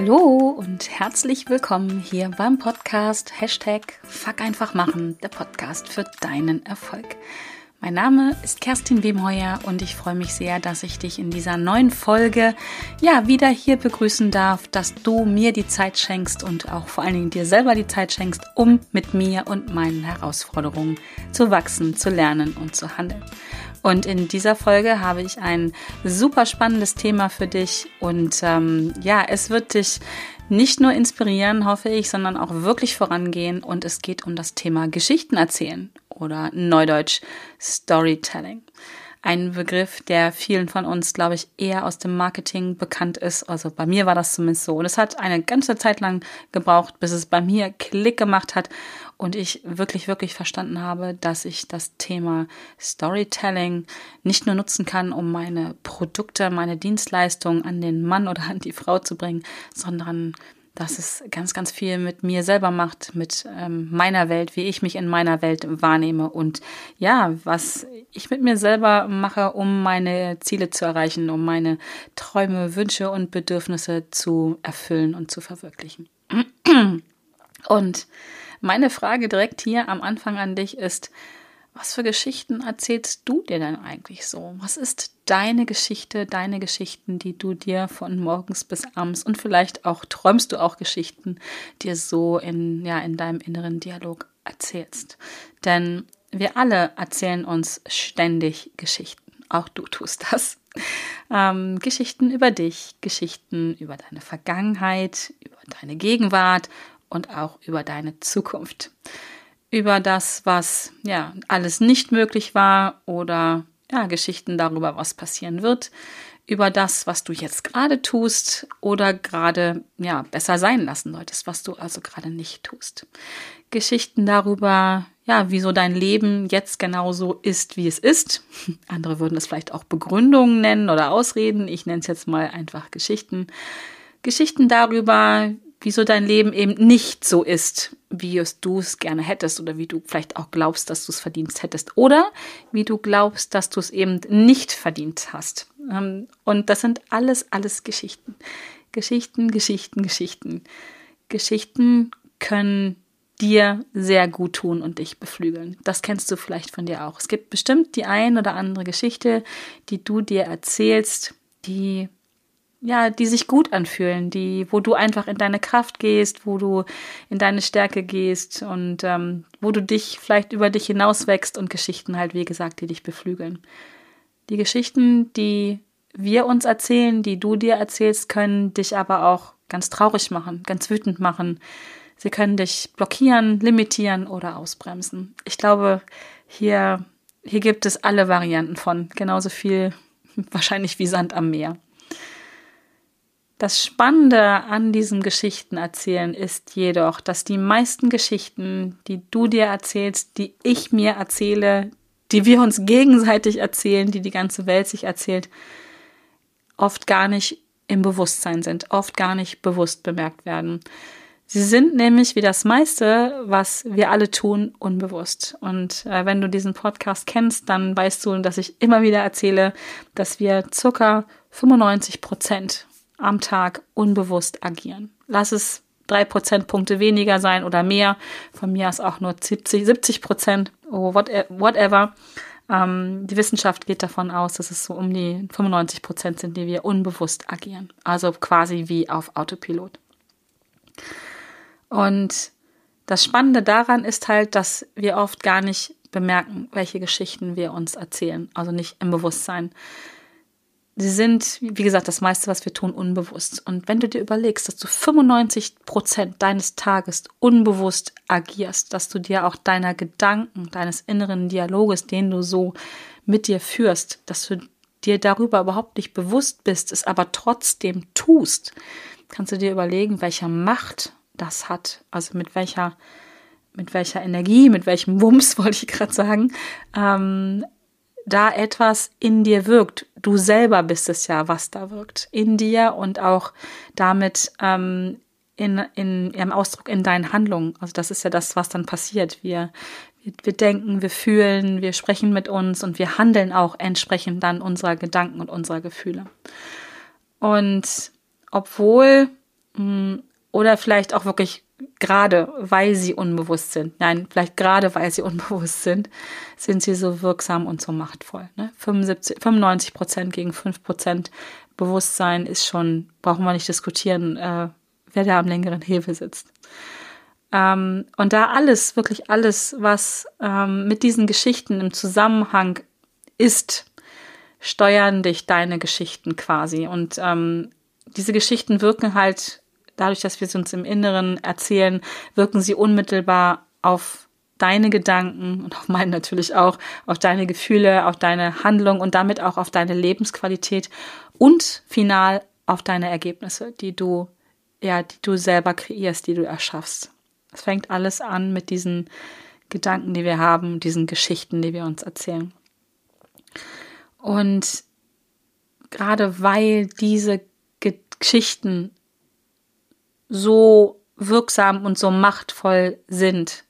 Hallo und herzlich willkommen hier beim Podcast Hashtag Fuck einfach machen, der Podcast für deinen Erfolg. Mein Name ist Kerstin Wemheuer und ich freue mich sehr, dass ich dich in dieser neuen Folge ja wieder hier begrüßen darf, dass du mir die Zeit schenkst und auch vor allen Dingen dir selber die Zeit schenkst, um mit mir und meinen Herausforderungen zu wachsen, zu lernen und zu handeln. Und in dieser Folge habe ich ein super spannendes Thema für dich und ähm, ja, es wird dich nicht nur inspirieren, hoffe ich, sondern auch wirklich vorangehen und es geht um das Thema Geschichten erzählen oder Neudeutsch Storytelling. Ein Begriff, der vielen von uns, glaube ich, eher aus dem Marketing bekannt ist. Also bei mir war das zumindest so. Und es hat eine ganze Zeit lang gebraucht, bis es bei mir Klick gemacht hat und ich wirklich, wirklich verstanden habe, dass ich das Thema Storytelling nicht nur nutzen kann, um meine Produkte, meine Dienstleistungen an den Mann oder an die Frau zu bringen, sondern dass es ganz, ganz viel mit mir selber macht, mit ähm, meiner Welt, wie ich mich in meiner Welt wahrnehme und ja, was ich mit mir selber mache, um meine Ziele zu erreichen, um meine Träume, Wünsche und Bedürfnisse zu erfüllen und zu verwirklichen. Und meine Frage direkt hier am Anfang an dich ist, was für Geschichten erzählst du dir denn eigentlich so? Was ist deine Geschichte, deine Geschichten, die du dir von morgens bis abends und vielleicht auch träumst du auch Geschichten, dir so in, ja, in deinem inneren Dialog erzählst? Denn wir alle erzählen uns ständig Geschichten. Auch du tust das. Ähm, Geschichten über dich, Geschichten über deine Vergangenheit, über deine Gegenwart und auch über deine Zukunft über das, was ja alles nicht möglich war oder ja, Geschichten darüber, was passieren wird, über das, was du jetzt gerade tust oder gerade ja besser sein lassen solltest, was du also gerade nicht tust. Geschichten darüber, ja, wieso dein Leben jetzt genauso ist, wie es ist. Andere würden es vielleicht auch Begründungen nennen oder Ausreden. Ich nenne es jetzt mal einfach Geschichten. Geschichten darüber, wieso dein Leben eben nicht so ist, wie du es gerne hättest oder wie du vielleicht auch glaubst, dass du es verdient hättest oder wie du glaubst, dass du es eben nicht verdient hast. Ähm, und das sind alles, alles Geschichten. Geschichten, Geschichten, Geschichten. Geschichten können dir sehr gut tun und dich beflügeln. Das kennst du vielleicht von dir auch. Es gibt bestimmt die ein oder andere Geschichte, die du dir erzählst, die ja, die sich gut anfühlen, die, wo du einfach in deine Kraft gehst, wo du in deine Stärke gehst und ähm, wo du dich vielleicht über dich hinaus wächst und Geschichten halt, wie gesagt, die dich beflügeln. Die Geschichten, die wir uns erzählen, die du dir erzählst, können dich aber auch ganz traurig machen, ganz wütend machen. Sie können dich blockieren, limitieren oder ausbremsen. Ich glaube, hier, hier gibt es alle Varianten von, genauso viel wahrscheinlich wie Sand am Meer. Das Spannende an diesem Geschichtenerzählen ist jedoch, dass die meisten Geschichten, die du dir erzählst, die ich mir erzähle, die wir uns gegenseitig erzählen, die die ganze Welt sich erzählt, oft gar nicht im Bewusstsein sind, oft gar nicht bewusst bemerkt werden. Sie sind nämlich wie das meiste, was wir alle tun, unbewusst. Und äh, wenn du diesen Podcast kennst, dann weißt du, dass ich immer wieder erzähle, dass wir circa 95 Prozent am Tag unbewusst agieren. Lass es drei Prozentpunkte weniger sein oder mehr. Von mir aus auch nur 70, 70 Prozent, oh, whatever. Ähm, die Wissenschaft geht davon aus, dass es so um die 95 Prozent sind, die wir unbewusst agieren. Also quasi wie auf Autopilot. Und das Spannende daran ist halt, dass wir oft gar nicht bemerken, welche Geschichten wir uns erzählen. Also nicht im Bewusstsein sie sind, wie gesagt, das meiste, was wir tun, unbewusst. Und wenn du dir überlegst, dass du 95 Prozent deines Tages unbewusst agierst, dass du dir auch deiner Gedanken, deines inneren Dialoges, den du so mit dir führst, dass du dir darüber überhaupt nicht bewusst bist, es aber trotzdem tust, kannst du dir überlegen, welcher Macht das hat, also mit welcher mit welcher Energie, mit welchem Wumms, wollte ich gerade sagen, ähm, da etwas in dir wirkt. Du selber bist es ja, was da wirkt. In dir und auch damit ähm, in, in ihrem Ausdruck in deinen Handlungen. Also das ist ja das, was dann passiert. Wir, wir, wir denken, wir fühlen, wir sprechen mit uns und wir handeln auch entsprechend dann unserer Gedanken und unserer Gefühle. Und obwohl mm, oder vielleicht auch wirklich gerade, weil sie unbewusst sind. Nein, vielleicht gerade, weil sie unbewusst sind, sind sie so wirksam und so machtvoll. Ne? 75, 95 Prozent gegen 5 Prozent Bewusstsein ist schon, brauchen wir nicht diskutieren, äh, wer da am längeren Hebel sitzt. Ähm, und da alles, wirklich alles, was ähm, mit diesen Geschichten im Zusammenhang ist, steuern dich deine Geschichten quasi. Und ähm, diese Geschichten wirken halt dadurch, dass wir sie uns im Inneren erzählen, wirken sie unmittelbar auf deine Gedanken und auf meinen natürlich auch, auf deine Gefühle, auf deine Handlung und damit auch auf deine Lebensqualität und final auf deine Ergebnisse, die du, ja, die du selber kreierst, die du erschaffst. Es fängt alles an mit diesen Gedanken, die wir haben, diesen Geschichten, die wir uns erzählen. Und gerade weil diese Geschichten so wirksam und so machtvoll sind.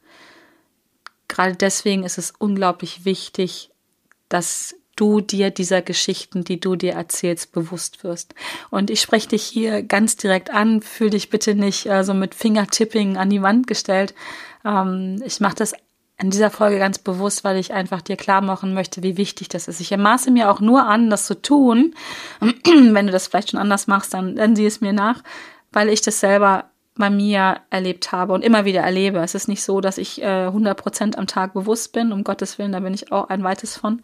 Gerade deswegen ist es unglaublich wichtig, dass du dir dieser Geschichten, die du dir erzählst, bewusst wirst. Und ich spreche dich hier ganz direkt an, fühl dich bitte nicht äh, so mit Fingertipping an die Wand gestellt. Ähm, ich mache das in dieser Folge ganz bewusst, weil ich einfach dir klar machen möchte, wie wichtig das ist. Ich ermaße mir auch nur an, das zu tun. Wenn du das vielleicht schon anders machst, dann, dann sieh es mir nach weil ich das selber bei mir erlebt habe und immer wieder erlebe. Es ist nicht so, dass ich äh, 100 Prozent am Tag bewusst bin, um Gottes Willen, da bin ich auch ein weites von.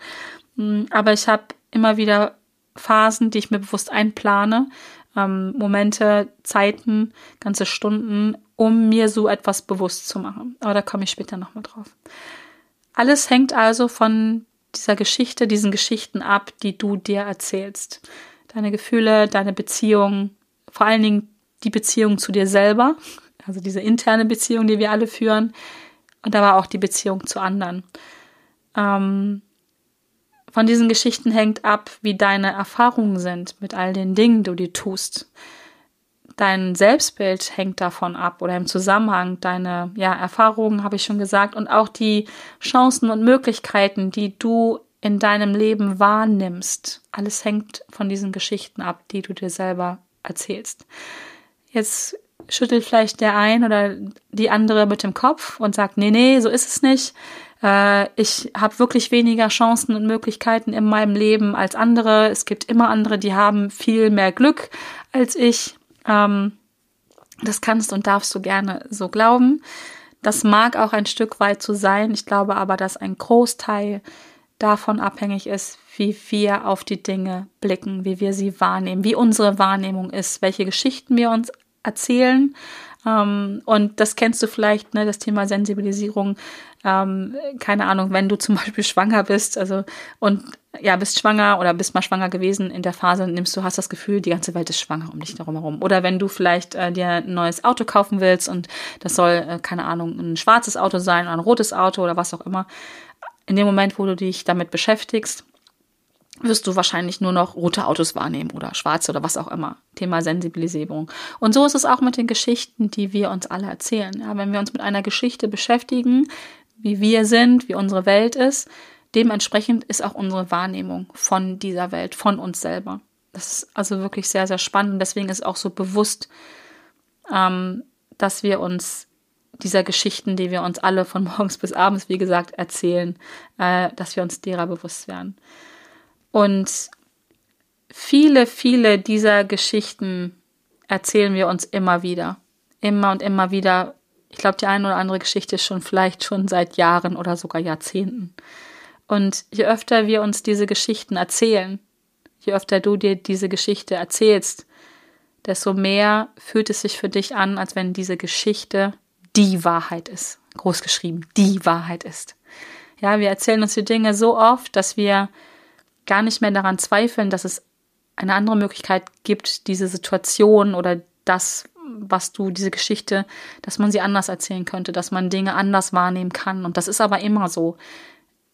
Mm, aber ich habe immer wieder Phasen, die ich mir bewusst einplane, ähm, Momente, Zeiten, ganze Stunden, um mir so etwas bewusst zu machen. Aber da komme ich später nochmal drauf. Alles hängt also von dieser Geschichte, diesen Geschichten ab, die du dir erzählst. Deine Gefühle, deine Beziehung, vor allen Dingen die Beziehung zu dir selber, also diese interne Beziehung, die wir alle führen, und aber auch die Beziehung zu anderen. Ähm, von diesen Geschichten hängt ab, wie deine Erfahrungen sind mit all den Dingen, die du tust. Dein Selbstbild hängt davon ab oder im Zusammenhang deine ja, Erfahrungen, habe ich schon gesagt, und auch die Chancen und Möglichkeiten, die du in deinem Leben wahrnimmst. Alles hängt von diesen Geschichten ab, die du dir selber erzählst. Jetzt schüttelt vielleicht der ein oder die andere mit dem Kopf und sagt, nee, nee, so ist es nicht. Äh, ich habe wirklich weniger Chancen und Möglichkeiten in meinem Leben als andere. Es gibt immer andere, die haben viel mehr Glück als ich. Ähm, das kannst und darfst du gerne so glauben. Das mag auch ein Stück weit so sein. Ich glaube aber, dass ein Großteil davon abhängig ist, wie wir auf die Dinge blicken, wie wir sie wahrnehmen, wie unsere Wahrnehmung ist, welche Geschichten wir uns erzählen. Ähm, und das kennst du vielleicht, ne, das Thema Sensibilisierung. Ähm, keine Ahnung, wenn du zum Beispiel schwanger bist, also und ja, bist schwanger oder bist mal schwanger gewesen in der Phase, nimmst du, hast das Gefühl, die ganze Welt ist schwanger um dich darum herum. Oder wenn du vielleicht äh, dir ein neues Auto kaufen willst und das soll, äh, keine Ahnung, ein schwarzes Auto sein oder ein rotes Auto oder was auch immer. In dem Moment, wo du dich damit beschäftigst, wirst du wahrscheinlich nur noch rote Autos wahrnehmen oder schwarze oder was auch immer. Thema Sensibilisierung. Und so ist es auch mit den Geschichten, die wir uns alle erzählen. Ja, wenn wir uns mit einer Geschichte beschäftigen, wie wir sind, wie unsere Welt ist, dementsprechend ist auch unsere Wahrnehmung von dieser Welt, von uns selber. Das ist also wirklich sehr, sehr spannend. Deswegen ist auch so bewusst, ähm, dass wir uns dieser Geschichten, die wir uns alle von morgens bis abends, wie gesagt, erzählen, äh, dass wir uns derer bewusst werden. Und viele, viele dieser Geschichten erzählen wir uns immer wieder. Immer und immer wieder. Ich glaube, die eine oder andere Geschichte ist schon vielleicht schon seit Jahren oder sogar Jahrzehnten. Und je öfter wir uns diese Geschichten erzählen, je öfter du dir diese Geschichte erzählst, desto mehr fühlt es sich für dich an, als wenn diese Geschichte die Wahrheit ist. Groß geschrieben, die Wahrheit ist. Ja, wir erzählen uns die Dinge so oft, dass wir gar nicht mehr daran zweifeln, dass es eine andere Möglichkeit gibt, diese Situation oder das, was du, diese Geschichte, dass man sie anders erzählen könnte, dass man Dinge anders wahrnehmen kann. Und das ist aber immer so.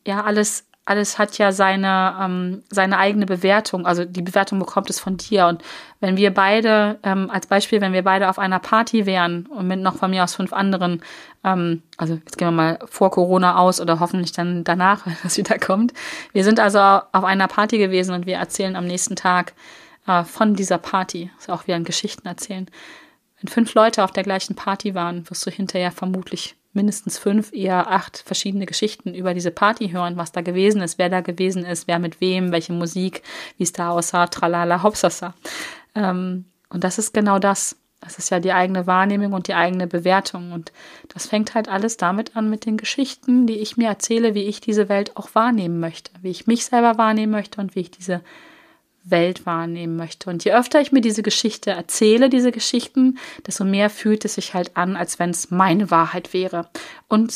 Ja, alles alles hat ja seine, ähm, seine eigene Bewertung. Also die Bewertung bekommt es von dir. Und wenn wir beide, ähm, als Beispiel, wenn wir beide auf einer Party wären und mit noch von mir aus fünf anderen, ähm, also jetzt gehen wir mal vor Corona aus oder hoffentlich dann danach, wenn das wieder kommt. Wir sind also auf einer Party gewesen und wir erzählen am nächsten Tag äh, von dieser Party. Das ist auch wieder ein Geschichten erzählen. Wenn fünf Leute auf der gleichen Party waren, wirst du hinterher vermutlich mindestens fünf, eher acht verschiedene Geschichten über diese Party hören, was da gewesen ist, wer da gewesen ist, wer mit wem, welche Musik, wie es da aussah, tralala, hopsasa. Ähm, und das ist genau das. Das ist ja die eigene Wahrnehmung und die eigene Bewertung. Und das fängt halt alles damit an mit den Geschichten, die ich mir erzähle, wie ich diese Welt auch wahrnehmen möchte, wie ich mich selber wahrnehmen möchte und wie ich diese Welt wahrnehmen möchte. Und je öfter ich mir diese Geschichte erzähle, diese Geschichten, desto mehr fühlt es sich halt an, als wenn es meine Wahrheit wäre. Und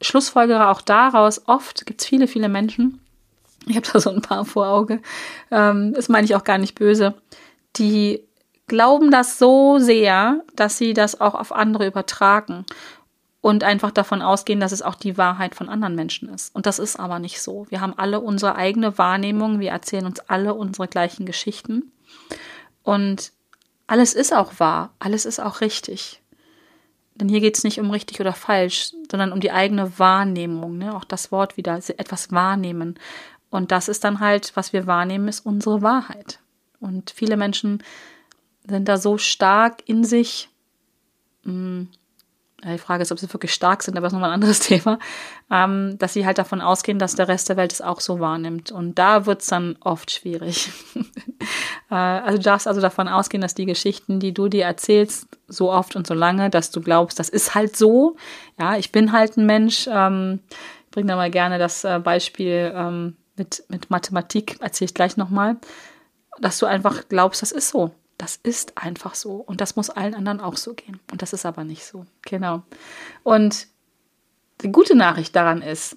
schlussfolgere auch daraus, oft gibt es viele, viele Menschen, ich habe da so ein paar vor Auge, ähm, das meine ich auch gar nicht böse, die glauben das so sehr, dass sie das auch auf andere übertragen und einfach davon ausgehen, dass es auch die Wahrheit von anderen Menschen ist. Und das ist aber nicht so. Wir haben alle unsere eigene Wahrnehmung, wir erzählen uns alle unsere gleichen Geschichten und alles ist auch wahr, alles ist auch richtig. Denn hier geht es nicht um richtig oder falsch, sondern um die eigene Wahrnehmung. Ne? Auch das Wort wieder, etwas wahrnehmen. Und das ist dann halt, was wir wahrnehmen, ist unsere Wahrheit. Und viele Menschen sind da so stark in sich, mh, hm, die Frage ist, ob sie wirklich stark sind, aber das ist nochmal ein anderes Thema, ähm, dass sie halt davon ausgehen, dass der Rest der Welt es auch so wahrnimmt. Und da wird es dann oft schwierig. äh, also du darfst also davon ausgehen, dass die Geschichten, die du dir erzählst, so oft und so lange, dass du glaubst, das ist halt so. Ja, ich bin halt ein Mensch. Ähm, ich bringe da mal gerne das äh, Beispiel ähm, mit, mit Mathematik, erzähle ich gleich nochmal, dass du einfach glaubst, das ist so. Das ist einfach so. Und das muss allen anderen auch so gehen. Und das ist aber nicht so. Genau. Und die gute Nachricht daran ist,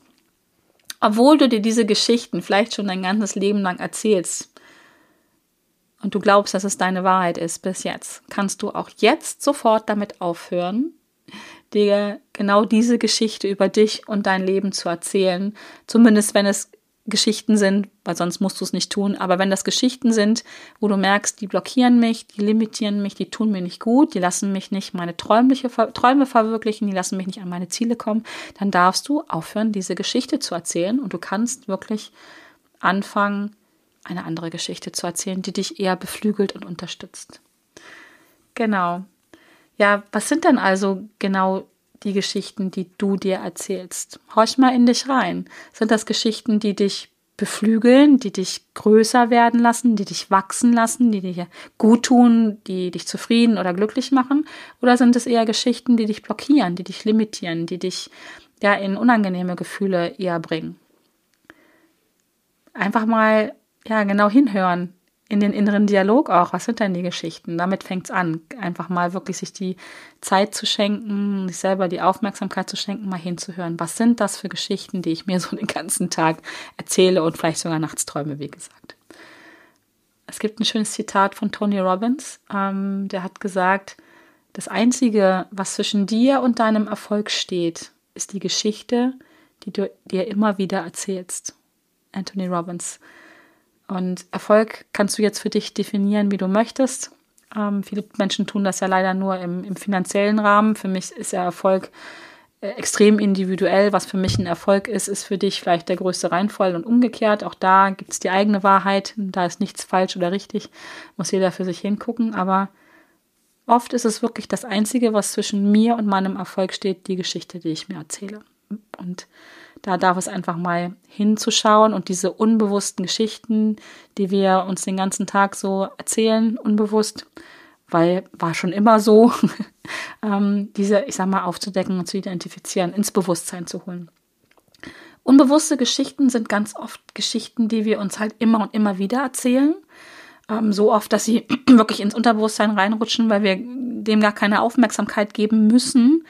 obwohl du dir diese Geschichten vielleicht schon dein ganzes Leben lang erzählst und du glaubst, dass es deine Wahrheit ist bis jetzt, kannst du auch jetzt sofort damit aufhören, dir genau diese Geschichte über dich und dein Leben zu erzählen. Zumindest wenn es Geschichten sind, weil sonst musst du es nicht tun, aber wenn das Geschichten sind, wo du merkst, die blockieren mich, die limitieren mich, die tun mir nicht gut, die lassen mich nicht meine träumliche, Träume verwirklichen, die lassen mich nicht an meine Ziele kommen, dann darfst du aufhören, diese Geschichte zu erzählen und du kannst wirklich anfangen, eine andere Geschichte zu erzählen, die dich eher beflügelt und unterstützt. Genau. Ja, was sind denn also genau die Geschichten, die du dir erzählst. Horch mal in dich rein. Sind das Geschichten, die dich beflügeln, die dich größer werden lassen, die dich wachsen lassen, die dir gut tun, die dich zufrieden oder glücklich machen? Oder sind es eher Geschichten, die dich blockieren, die dich limitieren, die dich ja in unangenehme Gefühle eher bringen? Einfach mal ja genau hinhören, in den inneren Dialog auch. Was sind denn die Geschichten? Damit fängt es an. Einfach mal wirklich sich die Zeit zu schenken, sich selber die Aufmerksamkeit zu schenken, mal hinzuhören. Was sind das für Geschichten, die ich mir so den ganzen Tag erzähle und vielleicht sogar nachts träume, wie gesagt. Es gibt ein schönes Zitat von Tony Robbins. Ähm, der hat gesagt, das Einzige, was zwischen dir und deinem Erfolg steht, ist die Geschichte, die du dir immer wieder erzählst. Anthony Robbins. Und Erfolg kannst du jetzt für dich definieren, wie du möchtest. Ähm, viele Menschen tun das ja leider nur im, im finanziellen Rahmen. Für mich ist ja Erfolg äh, extrem individuell. Was für mich ein Erfolg ist, ist für dich vielleicht der größte Reinfall und umgekehrt. Auch da gibt es die eigene Wahrheit. Da ist nichts falsch oder richtig. Muss jeder für sich hingucken. Aber oft ist es wirklich das Einzige, was zwischen mir und meinem Erfolg steht, die Geschichte, die ich mir erzähle. Und da darf es einfach mal hinzuschauen und diese unbewussten Geschichten, die wir uns den ganzen Tag so erzählen, unbewusst, weil war schon immer so, ähm, diese, ich sag mal, aufzudecken und zu identifizieren, ins Bewusstsein zu holen. Unbewusste Geschichten sind ganz oft Geschichten, die wir uns halt immer und immer wieder erzählen. Ähm, so oft, dass sie wirklich ins Unterbewusstsein reinrutschen, weil wir dem gar keine Aufmerksamkeit geben müssen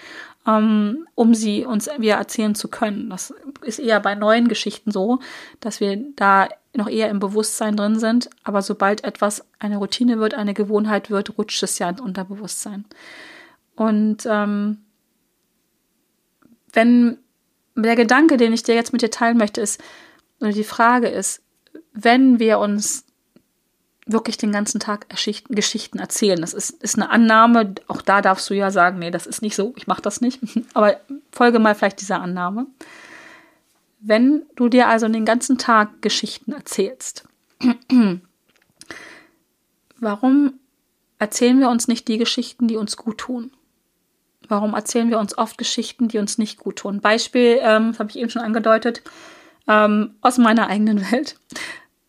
ähm, um sie uns wieder erzählen zu können. Das ist eher bei neuen Geschichten so, dass wir da noch eher im Bewusstsein drin sind, aber sobald etwas eine Routine wird, eine Gewohnheit wird, rutscht es ja ins Unterbewusstsein. Und ähm, wenn der Gedanke, den ich dir jetzt mit dir teilen möchte, ist, oder die Frage ist, wenn wir uns wirklich den ganzen Tag Geschichten erzählen. Das ist, ist eine Annahme. Auch da darfst du ja sagen, nee, das ist nicht so, ich mache das nicht. Aber folge mal vielleicht dieser Annahme. Wenn du dir also den ganzen Tag Geschichten erzählst, warum erzählen wir uns nicht die Geschichten, die uns gut tun? Warum erzählen wir uns oft Geschichten, die uns nicht gut tun? Beispiel, ähm, das habe ich eben schon angedeutet, ähm, aus meiner eigenen Welt.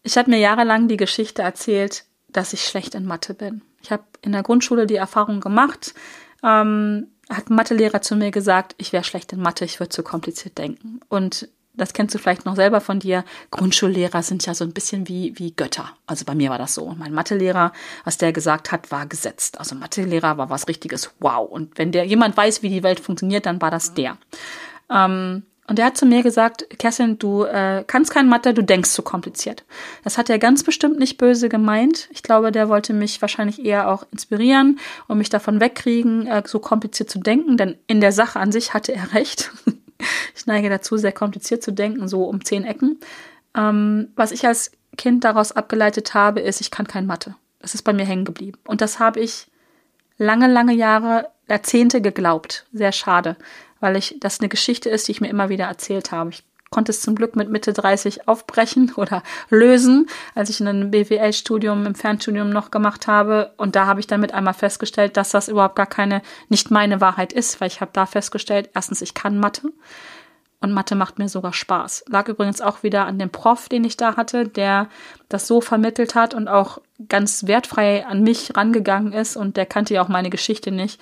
Ich habe mir jahrelang die Geschichte erzählt, dass ich schlecht in Mathe bin. Ich habe in der Grundschule die Erfahrung gemacht, ähm, hat ein Mathelehrer zu mir gesagt, ich wäre schlecht in Mathe, ich würde zu kompliziert denken. Und das kennst du vielleicht noch selber von dir. Grundschullehrer sind ja so ein bisschen wie, wie Götter. Also bei mir war das so. Mein Mathelehrer, was der gesagt hat, war gesetzt. Also Mathelehrer war was richtiges Wow. Und wenn der jemand weiß, wie die Welt funktioniert, dann war das der. Ähm, und der hat zu mir gesagt, Kerstin, du äh, kannst kein Mathe, du denkst zu kompliziert. Das hat er ganz bestimmt nicht böse gemeint. Ich glaube, der wollte mich wahrscheinlich eher auch inspirieren und mich davon wegkriegen, äh, so kompliziert zu denken, denn in der Sache an sich hatte er recht. ich neige dazu, sehr kompliziert zu denken, so um zehn Ecken. Ähm, was ich als Kind daraus abgeleitet habe, ist, ich kann kein Mathe. Das ist bei mir hängen geblieben. Und das habe ich lange, lange Jahre, Jahrzehnte geglaubt. Sehr schade, weil ich das eine Geschichte ist, die ich mir immer wieder erzählt habe. Ich konnte es zum Glück mit Mitte 30 aufbrechen oder lösen, als ich ein BWL-Studium im Fernstudium noch gemacht habe. Und da habe ich dann mit einmal festgestellt, dass das überhaupt gar keine, nicht meine Wahrheit ist, weil ich habe da festgestellt, erstens, ich kann Mathe. Und Mathe macht mir sogar Spaß. Lag übrigens auch wieder an dem Prof, den ich da hatte, der das so vermittelt hat und auch ganz wertfrei an mich rangegangen ist. Und der kannte ja auch meine Geschichte nicht.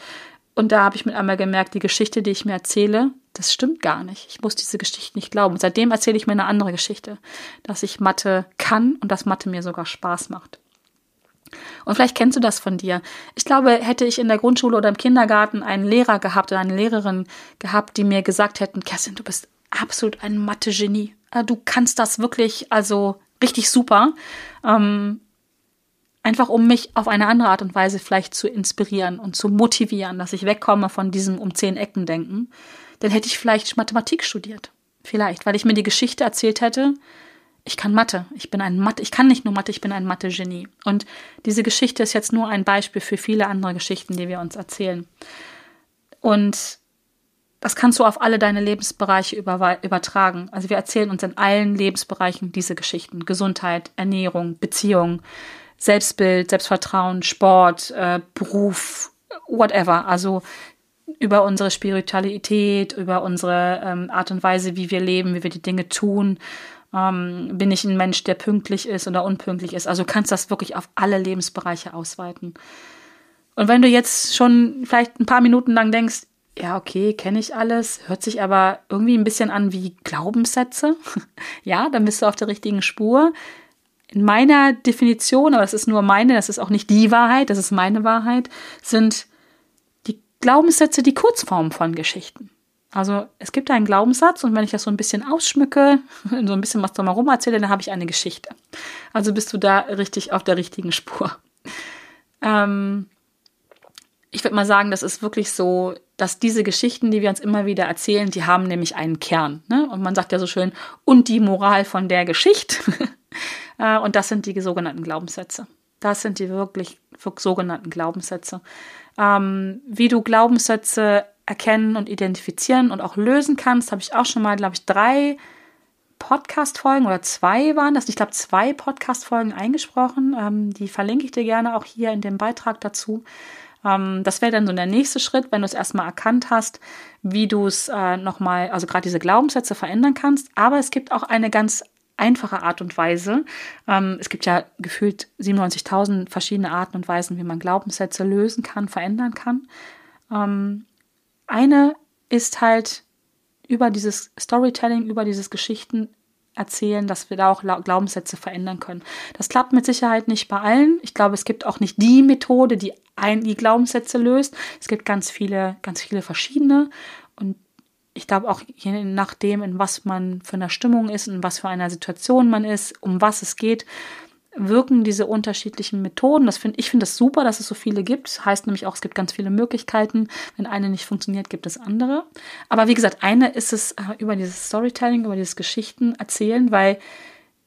Und da habe ich mit einmal gemerkt, die Geschichte, die ich mir erzähle, das stimmt gar nicht. Ich muss diese Geschichte nicht glauben. Seitdem erzähle ich mir eine andere Geschichte, dass ich Mathe kann und dass Mathe mir sogar Spaß macht. Und vielleicht kennst du das von dir. Ich glaube, hätte ich in der Grundschule oder im Kindergarten einen Lehrer gehabt oder eine Lehrerin gehabt, die mir gesagt hätten, Kerstin, du bist absolut ein Mathe-Genie. Äh, du kannst das wirklich, also richtig super. Ähm, einfach um mich auf eine andere Art und Weise vielleicht zu inspirieren und zu motivieren, dass ich wegkomme von diesem um zehn Ecken denken, dann hätte ich vielleicht Mathematik studiert. Vielleicht, weil ich mir die Geschichte erzählt hätte, ich kann Mathe, ich bin ein Mathe, ich kann nicht nur Mathe, ich bin ein Mathe-Genie. Und diese Geschichte ist jetzt nur ein Beispiel für viele andere Geschichten, die wir uns erzählen. Und das kannst du auf alle deine Lebensbereiche übertragen. Also wir erzählen uns in allen Lebensbereichen diese Geschichten. Gesundheit, Ernährung, Beziehung, Selbstbild, Selbstvertrauen, Sport, äh, Beruf, whatever. Also über unsere Spiritualität, über unsere ähm, Art und Weise, wie wir leben, wie wir die Dinge tun. Ähm, bin ich ein Mensch, der pünktlich ist oder unpünktlich ist? Also du kannst das wirklich auf alle Lebensbereiche ausweiten. Und wenn du jetzt schon vielleicht ein paar Minuten lang denkst, ja, okay, kenne ich alles, hört sich aber irgendwie ein bisschen an wie Glaubenssätze, ja, dann bist du auf der richtigen Spur in meiner Definition, aber das ist nur meine, das ist auch nicht die Wahrheit, das ist meine Wahrheit, sind die Glaubenssätze die Kurzform von Geschichten. Also es gibt einen Glaubenssatz und wenn ich das so ein bisschen ausschmücke, so ein bisschen was drumherum erzähle, dann habe ich eine Geschichte. Also bist du da richtig auf der richtigen Spur. Ähm, ich würde mal sagen, das ist wirklich so, dass diese Geschichten, die wir uns immer wieder erzählen, die haben nämlich einen Kern. Ne? Und man sagt ja so schön, und die Moral von der Geschichte. Äh, und das sind die sogenannten Glaubenssätze. Das sind die wirklich sogenannten Glaubenssätze. Ähm, wie du Glaubenssätze erkennen und identifizieren und auch lösen kannst, habe ich auch schon mal, glaube ich, drei Podcast-Folgen oder zwei waren das. Ich glaube, zwei Podcast-Folgen eingesprochen. Ähm, die verlinke ich dir gerne auch hier in dem Beitrag dazu. Ähm, das wäre dann so der nächste Schritt, wenn du es erstmal erkannt hast, wie du es äh, nochmal, also gerade diese Glaubenssätze verändern kannst. Aber es gibt auch eine ganz einfache Art und Weise. Ähm, es gibt ja gefühlt 97.000 verschiedene Arten und Weisen, wie man Glaubenssätze lösen kann, verändern kann. Ähm, eine ist halt über dieses Storytelling, über dieses Geschichten erzählen, dass wir da auch Glaubenssätze verändern können. Das klappt mit Sicherheit nicht bei allen. Ich glaube, es gibt auch nicht die Methode, die ein, die Glaubenssätze löst. Es gibt ganz viele, ganz viele verschiedene. Und ich glaube auch je nachdem, in was man für einer Stimmung ist, in was für einer Situation man ist, um was es geht, wirken diese unterschiedlichen Methoden. Das find, ich finde es das super, dass es so viele gibt. Das heißt nämlich auch, es gibt ganz viele Möglichkeiten. Wenn eine nicht funktioniert, gibt es andere. Aber wie gesagt, eine ist es äh, über dieses Storytelling, über dieses Geschichten erzählen, weil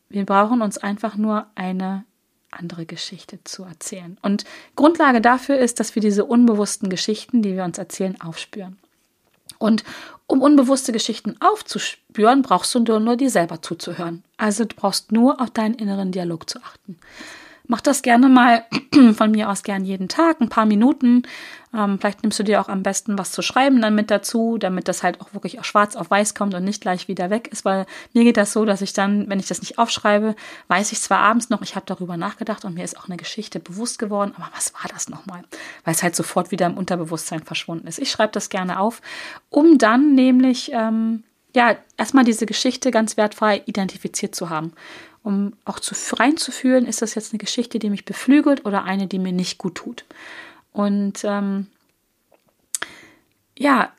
wir brauchen uns einfach nur eine andere Geschichte zu erzählen. Und Grundlage dafür ist, dass wir diese unbewussten Geschichten, die wir uns erzählen, aufspüren. Und um unbewusste Geschichten aufzuspüren, brauchst du nur, nur dir selber zuzuhören. Also du brauchst nur auf deinen inneren Dialog zu achten. Mach das gerne mal von mir aus gern jeden Tag, ein paar Minuten. Ähm, vielleicht nimmst du dir auch am besten was zu schreiben dann mit dazu, damit das halt auch wirklich schwarz auf weiß kommt und nicht gleich wieder weg ist, weil mir geht das so, dass ich dann, wenn ich das nicht aufschreibe, weiß ich zwar abends noch, ich habe darüber nachgedacht und mir ist auch eine Geschichte bewusst geworden, aber was war das nochmal? Weil es halt sofort wieder im Unterbewusstsein verschwunden ist. Ich schreibe das gerne auf, um dann nämlich, ähm, ja, erstmal diese Geschichte ganz wertfrei identifiziert zu haben um auch zu, reinzufühlen, ist das jetzt eine Geschichte, die mich beflügelt oder eine, die mir nicht gut tut. Und ähm, ja,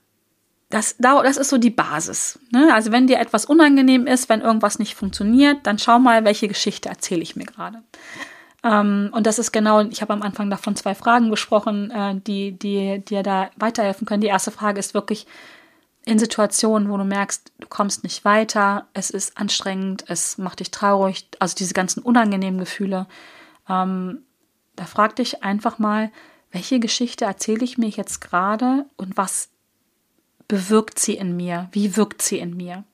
das, das ist so die Basis. Ne? Also wenn dir etwas unangenehm ist, wenn irgendwas nicht funktioniert, dann schau mal, welche Geschichte erzähle ich mir gerade. Ähm, und das ist genau, ich habe am Anfang davon zwei Fragen gesprochen, äh, die, die dir da weiterhelfen können. Die erste Frage ist wirklich, in Situationen, wo du merkst, du kommst nicht weiter, es ist anstrengend, es macht dich traurig, also diese ganzen unangenehmen Gefühle, ähm, da frag dich einfach mal, welche Geschichte erzähle ich mir jetzt gerade und was bewirkt sie in mir? Wie wirkt sie in mir?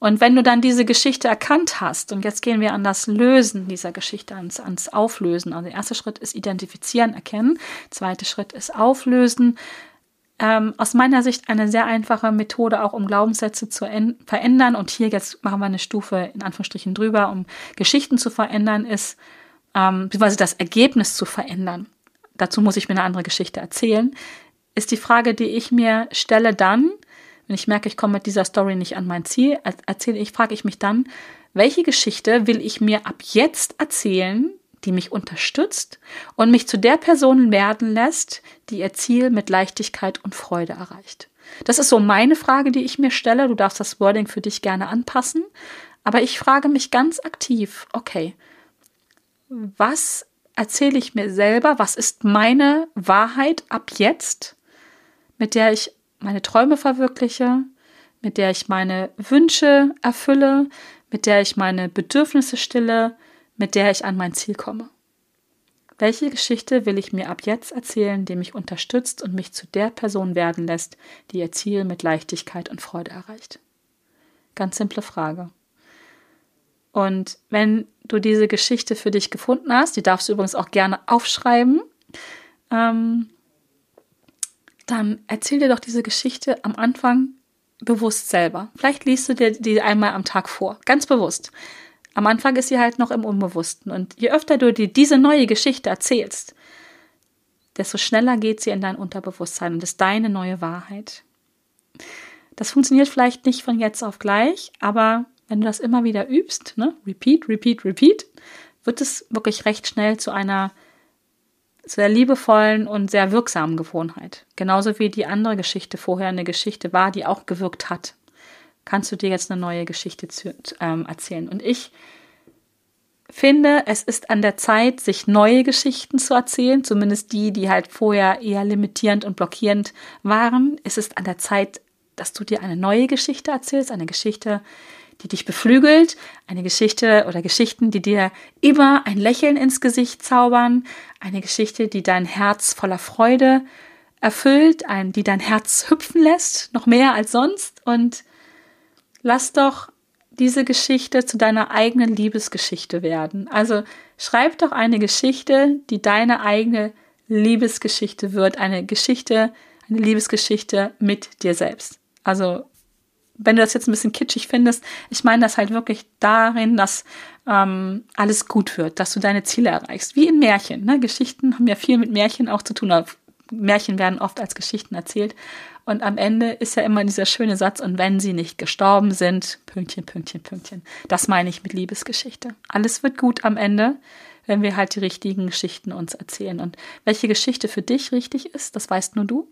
Und wenn du dann diese Geschichte erkannt hast, und jetzt gehen wir an das Lösen dieser Geschichte, ans, ans Auflösen. Also der erste Schritt ist identifizieren, erkennen. Zweiter Schritt ist auflösen ähm, aus meiner Sicht eine sehr einfache Methode, auch um Glaubenssätze zu verändern. Und hier jetzt machen wir eine Stufe in Anführungsstrichen drüber, um Geschichten zu verändern, ist, ähm, beziehungsweise das Ergebnis zu verändern. Dazu muss ich mir eine andere Geschichte erzählen. Ist die Frage, die ich mir stelle dann, wenn ich merke, ich komme mit dieser Story nicht an mein Ziel, erzähle ich, frage ich mich dann, welche Geschichte will ich mir ab jetzt erzählen, die mich unterstützt und mich zu der Person werden lässt, die ihr Ziel mit Leichtigkeit und Freude erreicht. Das ist so meine Frage, die ich mir stelle. Du darfst das Wording für dich gerne anpassen. Aber ich frage mich ganz aktiv, okay, was erzähle ich mir selber? Was ist meine Wahrheit ab jetzt, mit der ich meine Träume verwirkliche, mit der ich meine Wünsche erfülle, mit der ich meine Bedürfnisse stille, mit der ich an mein Ziel komme. Welche Geschichte will ich mir ab jetzt erzählen, die mich unterstützt und mich zu der Person werden lässt, die ihr Ziel mit Leichtigkeit und Freude erreicht? Ganz simple Frage. Und wenn du diese Geschichte für dich gefunden hast, die darfst du übrigens auch gerne aufschreiben, ähm, dann erzähl dir doch diese Geschichte am Anfang bewusst selber. Vielleicht liest du dir die einmal am Tag vor, ganz bewusst. Am Anfang ist sie halt noch im Unbewussten. Und je öfter du dir diese neue Geschichte erzählst, desto schneller geht sie in dein Unterbewusstsein und ist deine neue Wahrheit. Das funktioniert vielleicht nicht von jetzt auf gleich, aber wenn du das immer wieder übst, ne, repeat, repeat, repeat, wird es wirklich recht schnell zu einer sehr liebevollen und sehr wirksamen Gewohnheit. Genauso wie die andere Geschichte vorher eine Geschichte war, die auch gewirkt hat kannst du dir jetzt eine neue Geschichte zu, ähm, erzählen. Und ich finde, es ist an der Zeit, sich neue Geschichten zu erzählen, zumindest die, die halt vorher eher limitierend und blockierend waren. Es ist an der Zeit, dass du dir eine neue Geschichte erzählst, eine Geschichte, die dich beflügelt, eine Geschichte oder Geschichten, die dir immer ein Lächeln ins Gesicht zaubern, eine Geschichte, die dein Herz voller Freude erfüllt, die dein Herz hüpfen lässt, noch mehr als sonst und lass doch diese Geschichte zu deiner eigenen Liebesgeschichte werden. Also schreib doch eine Geschichte, die deine eigene Liebesgeschichte wird, eine Geschichte, eine Liebesgeschichte mit dir selbst. Also wenn du das jetzt ein bisschen kitschig findest, ich meine das halt wirklich darin, dass ähm, alles gut wird, dass du deine Ziele erreichst. Wie in Märchen. Ne? Geschichten haben ja viel mit Märchen auch zu tun. Märchen werden oft als Geschichten erzählt. Und am Ende ist ja immer dieser schöne Satz, und wenn sie nicht gestorben sind, Pünktchen, Pünktchen, Pünktchen. Das meine ich mit Liebesgeschichte. Alles wird gut am Ende, wenn wir halt die richtigen Geschichten uns erzählen. Und welche Geschichte für dich richtig ist, das weißt nur du.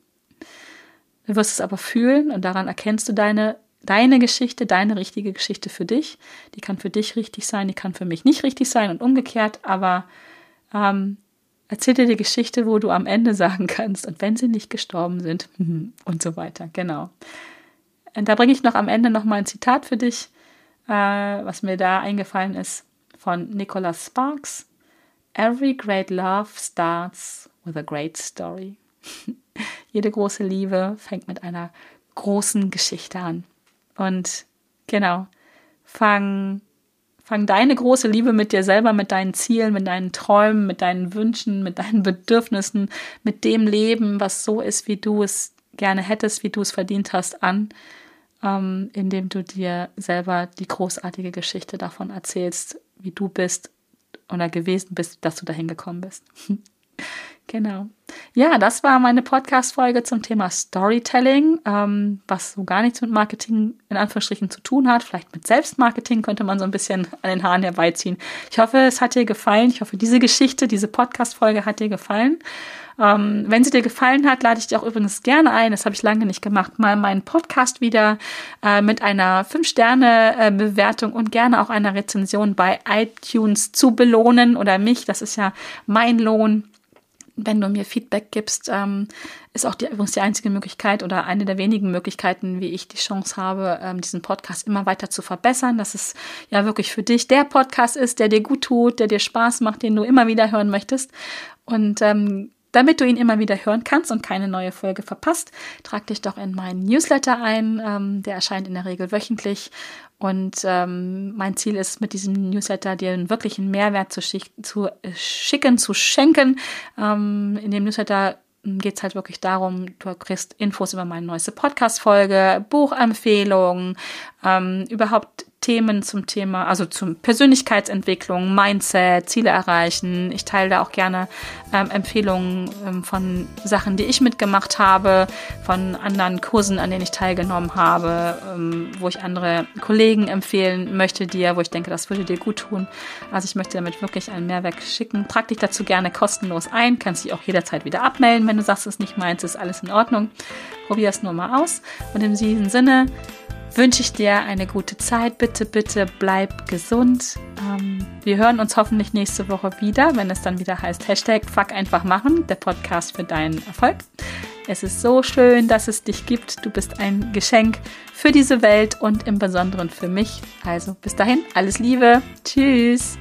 Du wirst es aber fühlen und daran erkennst du deine, deine Geschichte, deine richtige Geschichte für dich. Die kann für dich richtig sein, die kann für mich nicht richtig sein und umgekehrt, aber ähm, Erzähl dir die Geschichte, wo du am Ende sagen kannst, und wenn sie nicht gestorben sind, und so weiter. Genau. Und da bringe ich noch am Ende noch mal ein Zitat für dich, äh, was mir da eingefallen ist, von Nicholas Sparks. Every great love starts with a great story. Jede große Liebe fängt mit einer großen Geschichte an. Und genau, fang Fang deine große Liebe mit dir selber, mit deinen Zielen, mit deinen Träumen, mit deinen Wünschen, mit deinen Bedürfnissen, mit dem Leben, was so ist, wie du es gerne hättest, wie du es verdient hast, an, ähm, indem du dir selber die großartige Geschichte davon erzählst, wie du bist oder gewesen bist, dass du dahin gekommen bist. Genau. Ja, das war meine Podcast-Folge zum Thema Storytelling, ähm, was so gar nichts mit Marketing in Anführungsstrichen zu tun hat. Vielleicht mit Selbstmarketing könnte man so ein bisschen an den Haaren herbeiziehen. Ich hoffe, es hat dir gefallen. Ich hoffe, diese Geschichte, diese Podcast-Folge hat dir gefallen. Ähm, wenn sie dir gefallen hat, lade ich dich auch übrigens gerne ein, das habe ich lange nicht gemacht, mal meinen Podcast wieder äh, mit einer 5-Sterne-Bewertung und gerne auch einer Rezension bei iTunes zu belohnen oder mich. Das ist ja mein Lohn wenn du mir Feedback gibst, ähm, ist auch die, übrigens die einzige Möglichkeit oder eine der wenigen Möglichkeiten, wie ich die Chance habe, ähm, diesen Podcast immer weiter zu verbessern, dass es ja wirklich für dich der Podcast ist, der dir gut tut, der dir Spaß macht, den du immer wieder hören möchtest. Und ähm, damit du ihn immer wieder hören kannst und keine neue Folge verpasst, trag dich doch in meinen Newsletter ein. Ähm, der erscheint in der Regel wöchentlich. Und ähm, mein Ziel ist, mit diesem Newsletter dir einen wirklichen Mehrwert zu, schick zu äh, schicken, zu schenken. Ähm, in dem Newsletter geht es halt wirklich darum, du kriegst Infos über meine neueste Podcast-Folge, Buchempfehlungen, ähm, überhaupt Themen zum Thema, also zum Persönlichkeitsentwicklung, Mindset, Ziele erreichen. Ich teile da auch gerne ähm, Empfehlungen ähm, von Sachen, die ich mitgemacht habe, von anderen Kursen, an denen ich teilgenommen habe, ähm, wo ich andere Kollegen empfehlen möchte dir, wo ich denke, das würde dir gut tun. Also ich möchte damit wirklich einen Mehrwert schicken. Trag dich dazu gerne kostenlos ein, kannst dich auch jederzeit wieder abmelden, wenn du sagst, es ist nicht meins, ist alles in Ordnung. Probier es nur mal aus. Und in diesem Sinne, wünsche ich dir eine gute Zeit. Bitte, bitte bleib gesund. Ähm, wir hören uns hoffentlich nächste Woche wieder, wenn es dann wieder heißt Hashtag Fuck einfach machen, der Podcast für deinen Erfolg. Es ist so schön, dass es dich gibt. Du bist ein Geschenk für diese Welt und im Besonderen für mich. Also bis dahin, alles Liebe. Tschüss.